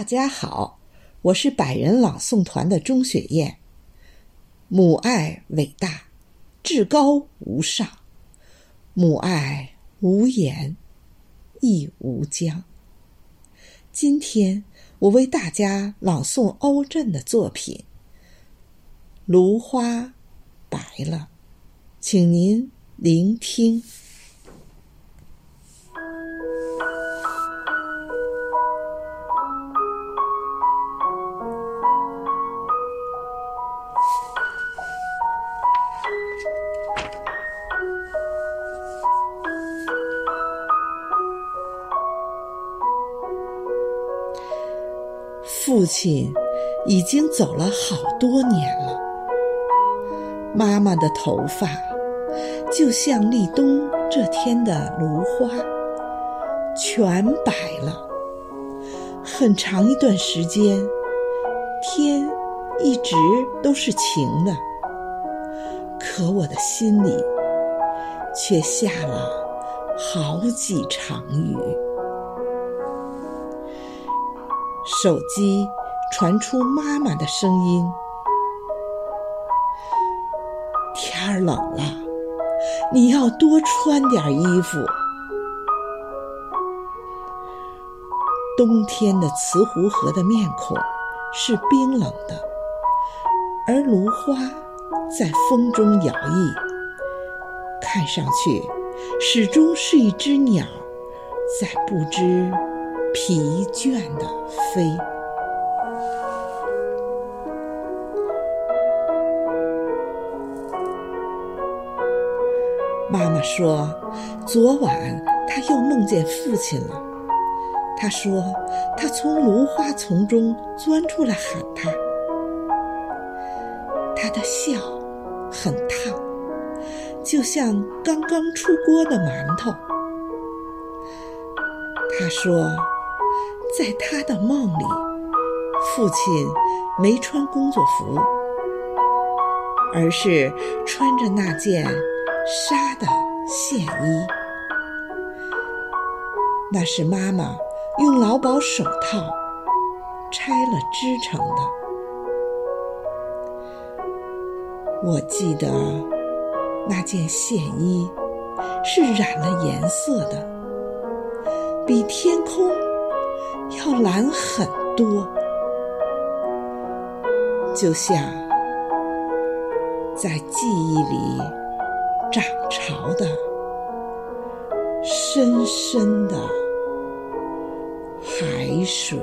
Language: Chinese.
大家好，我是百人朗诵团的钟雪燕。母爱伟大，至高无上，母爱无言亦无疆。今天我为大家朗诵欧震的作品《芦花白了》，请您聆听。父亲已经走了好多年了，妈妈的头发就像立冬这天的芦花，全白了。很长一段时间，天一直都是晴的，可我的心里却下了好几场雨。手机传出妈妈的声音：“天儿冷了，你要多穿点衣服。”冬天的慈湖河的面孔是冰冷的，而芦花在风中摇曳，看上去始终是一只鸟在不知。疲倦的飞。妈妈说，昨晚她又梦见父亲了。她说，他从芦花丛中钻出来喊他。他的笑很烫，就像刚刚出锅的馒头。他说。在他的梦里，父亲没穿工作服，而是穿着那件纱的线衣。那是妈妈用劳保手套拆了织成的。我记得那件线衣是染了颜色的，比天空。要蓝很多，就像在记忆里涨潮的深深的海水。